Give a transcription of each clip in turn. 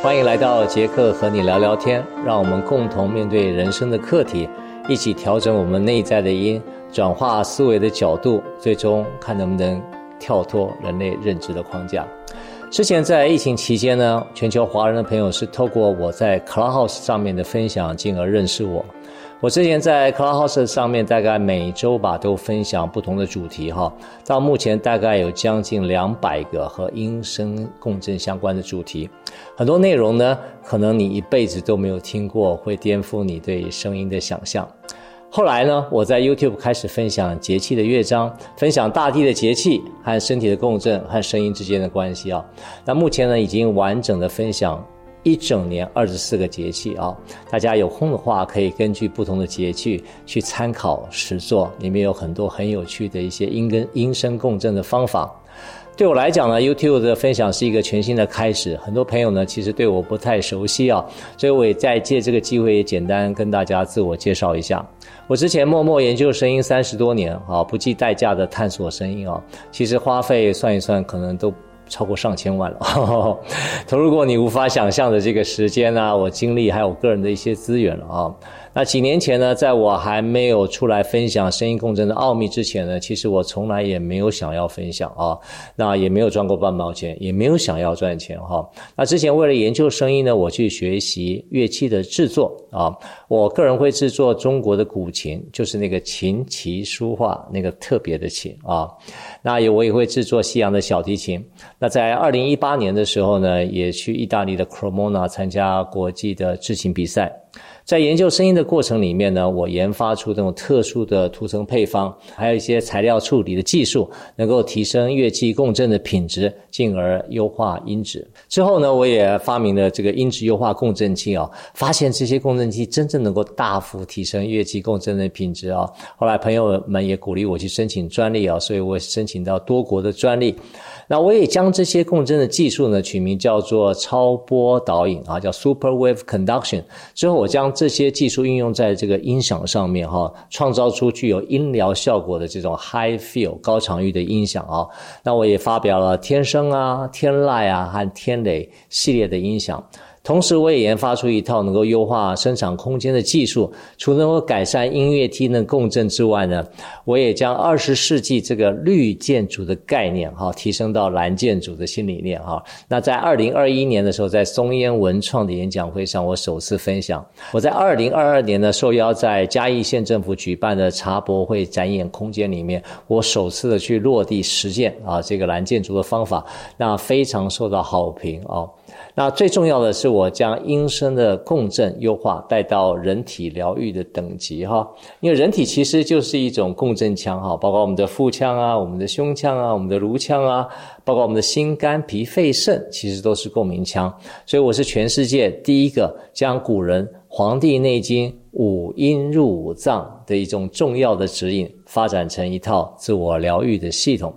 欢迎来到杰克和你聊聊天，让我们共同面对人生的课题，一起调整我们内在的音。转化思维的角度，最终看能不能跳脱人类认知的框架。之前在疫情期间呢，全球华人的朋友是透过我在 Clubhouse 上面的分享，进而认识我。我之前在 Clubhouse 上面大概每周吧都分享不同的主题哈，到目前大概有将近两百个和音声共振相关的主题，很多内容呢，可能你一辈子都没有听过，会颠覆你对声音的想象。后来呢，我在 YouTube 开始分享节气的乐章，分享大地的节气和身体的共振和声音之间的关系啊。那目前呢，已经完整的分享一整年二十四个节气啊。大家有空的话，可以根据不同的节气去参考实作，里面有很多很有趣的一些音跟音声共振的方法。对我来讲呢，YouTube 的分享是一个全新的开始。很多朋友呢，其实对我不太熟悉啊，所以我也在借这个机会，简单跟大家自我介绍一下。我之前默默研究声音三十多年啊，不计代价的探索声音啊，其实花费算一算，可能都超过上千万了。投入过你无法想象的这个时间啊，我精力还有我个人的一些资源了啊。那几年前呢，在我还没有出来分享声音共振的奥秘之前呢，其实我从来也没有想要分享啊，那也没有赚过半毛钱，也没有想要赚钱哈。那之前为了研究声音呢，我去学习乐器的制作啊，我个人会制作中国的古琴，就是那个琴棋书画那个特别的琴啊。那也我也会制作西洋的小提琴。那在二零一八年的时候呢，也去意大利的 Cremona 参加国际的制琴比赛。在研究声音的过程里面呢，我研发出这种特殊的涂层配方，还有一些材料处理的技术，能够提升乐器共振的品质，进而优化音质。之后呢，我也发明了这个音质优化共振器啊，发现这些共振器真正能够大幅提升乐器共振的品质啊。后来朋友们也鼓励我去申请专利啊，所以我申请到多国的专利。那我也将这些共振的技术呢，取名叫做超波导引啊，叫 Super Wave Conduction。之后我将这些技术应用在这个音响上面哈，创造出具有音疗效果的这种 High Feel 高场域的音响啊。那我也发表了天声啊、天籁啊和天雷系列的音响。同时，我也研发出一套能够优化生产空间的技术。除了能够改善音乐厅的共振之外呢，我也将二十世纪这个绿建筑的概念哈提升到蓝建筑的新理念哈。那在二零二一年的时候，在松烟文创的演讲会上，我首次分享。我在二零二二年呢，受邀在嘉义县政府举办的茶博会展演空间里面，我首次的去落地实践啊这个蓝建筑的方法，那非常受到好评啊。那最重要的是，我将音声的共振优化带到人体疗愈的等级哈，因为人体其实就是一种共振腔哈，包括我们的腹腔啊、我们的胸腔啊、我们的颅腔啊，包括我们的心肝脾肺肾，其实都是共鸣腔。所以我是全世界第一个将古人《黄帝内经》五音入五脏的一种重要的指引，发展成一套自我疗愈的系统。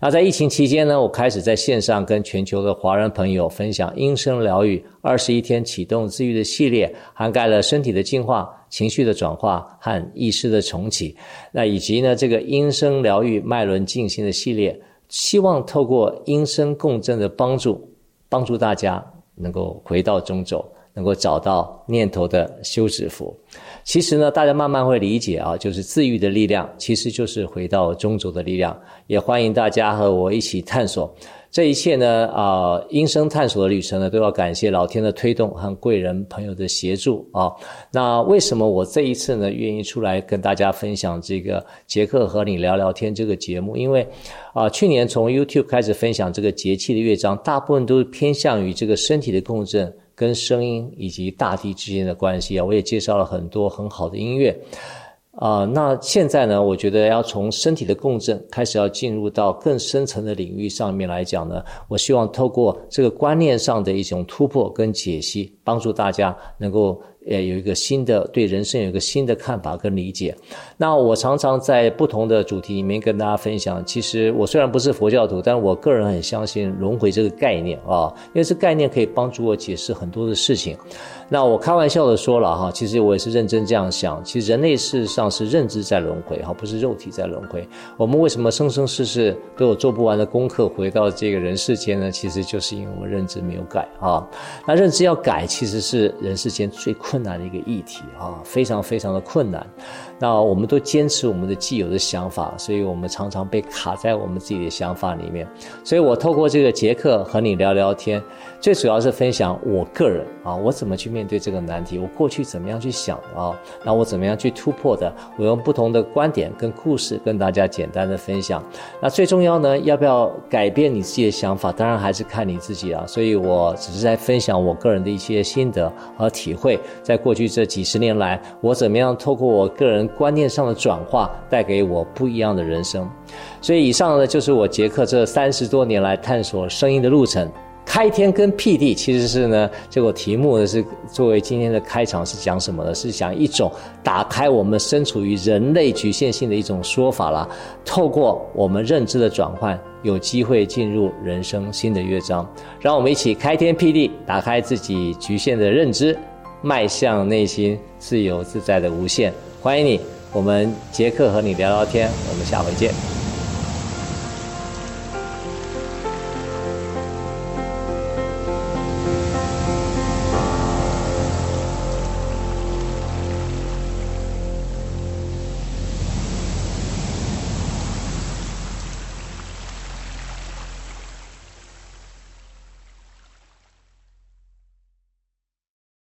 那在疫情期间呢，我开始在线上跟全球的华人朋友分享音声疗愈二十一天启动治愈的系列，涵盖了身体的净化、情绪的转化和意识的重启。那以及呢，这个音声疗愈脉轮静心的系列，希望透过音声共振的帮助，帮助大家能够回到中轴，能够找到念头的休止符。其实呢，大家慢慢会理解啊，就是自愈的力量，其实就是回到中轴的力量。也欢迎大家和我一起探索这一切呢，啊，音声探索的旅程呢，都要感谢老天的推动和贵人朋友的协助啊。那为什么我这一次呢，愿意出来跟大家分享这个杰克和你聊聊天这个节目？因为啊，去年从 YouTube 开始分享这个节气的乐章，大部分都是偏向于这个身体的共振。跟声音以及大地之间的关系啊，我也介绍了很多很好的音乐。啊、那现在呢，我觉得要从身体的共振开始，要进入到更深层的领域上面来讲呢，我希望透过这个观念上的一种突破跟解析，帮助大家能够呃，有一个新的对人生有一个新的看法跟理解。那我常常在不同的主题里面跟大家分享，其实我虽然不是佛教徒，但我个人很相信轮回这个概念啊，因为这概念可以帮助我解释很多的事情。那我开玩笑的说了哈，其实我也是认真这样想。其实人类事实上是认知在轮回哈，不是肉体在轮回。我们为什么生生世世都有做不完的功课回到这个人世间呢？其实就是因为我们认知没有改啊。那认知要改，其实是人世间最苦困难的一个议题啊，非常非常的困难。那我们都坚持我们的既有的想法，所以我们常常被卡在我们自己的想法里面。所以我透过这个节课和你聊聊天，最主要是分享我个人啊，我怎么去面对这个难题，我过去怎么样去想啊，那我怎么样去突破的？我用不同的观点跟故事跟大家简单的分享。那最重要呢，要不要改变你自己的想法？当然还是看你自己啊。所以我只是在分享我个人的一些心得和体会，在过去这几十年来，我怎么样透过我个人。观念上的转化带给我不一样的人生，所以以上呢就是我杰克这三十多年来探索声音的路程。开天跟辟地其实是呢这个题目呢是作为今天的开场是讲什么呢？是讲一种打开我们身处于人类局限性的一种说法啦。透过我们认知的转换，有机会进入人生新的乐章。让我们一起开天辟地，打开自己局限的认知，迈向内心自由自在的无限。欢迎你，我们杰克和你聊聊天，我们下回见。